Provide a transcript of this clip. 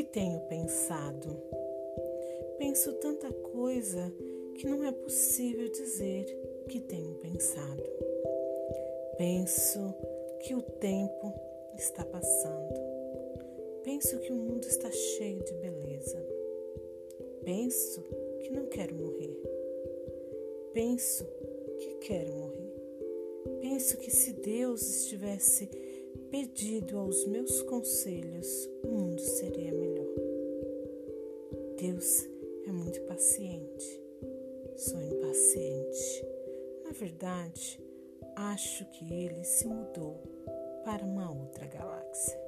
que tenho pensado. Penso tanta coisa que não é possível dizer que tenho pensado. Penso que o tempo está passando. Penso que o mundo está cheio de beleza. Penso que não quero morrer. Penso que quero morrer. Penso que se Deus estivesse pedido aos meus conselhos, o mundo seria melhor. Deus é muito paciente. Sou impaciente. Na verdade, acho que ele se mudou para uma outra galáxia.